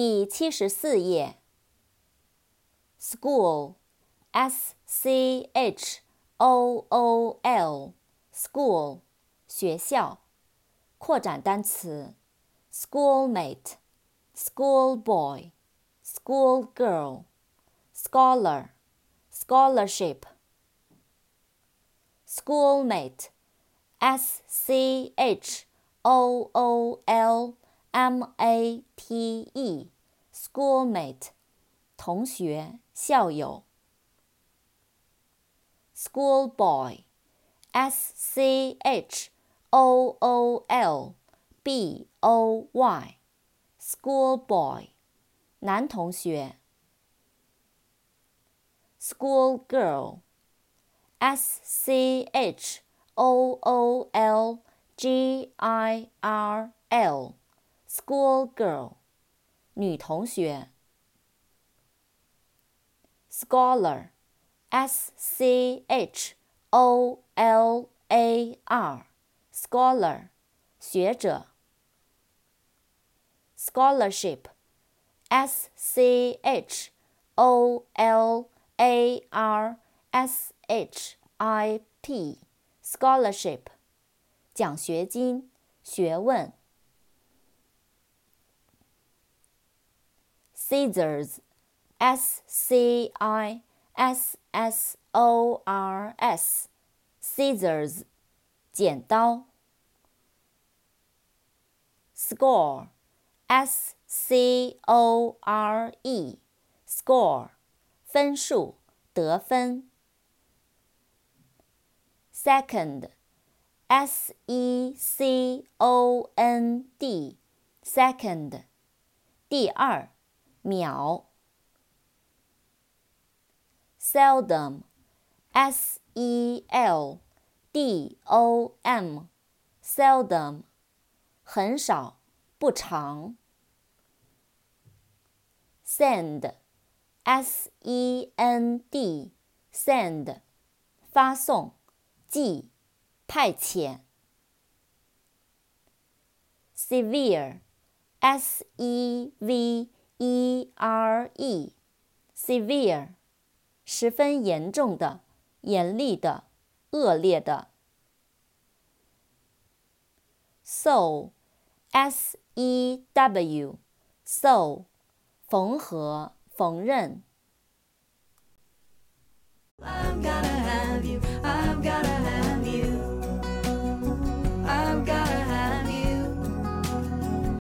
第七十四页。School，s c h o o l，school，学校。扩展单词：schoolmate，schoolboy，schoolgirl，scholar，scholarship。schoolmate，s c h o o l m a t e，schoolmate，同学、校友。schoolboy，s c h o o l b o y，schoolboy，男同学。schoolgirl，s c h o o l g i r l，schoolgirl，女同学。scholar，s c h o l a r。scholar，学者。scholarship，s c h o l a r s h i p，scholarship，奖学金，学问。 scissors，s c i s s o r s，scissors，剪刀。score, s c o r e, score，分数，得分。second, s e c o n d, second，第二， 秒。seldom, s e l d o m, seldom，很少。不长。send，s e n d，send，发送，寄，派遣。severe，s e v e r e，severe，十分严重的，严厉的，恶劣的。sew。S E W sew 缝合缝纫。I'm gonna have you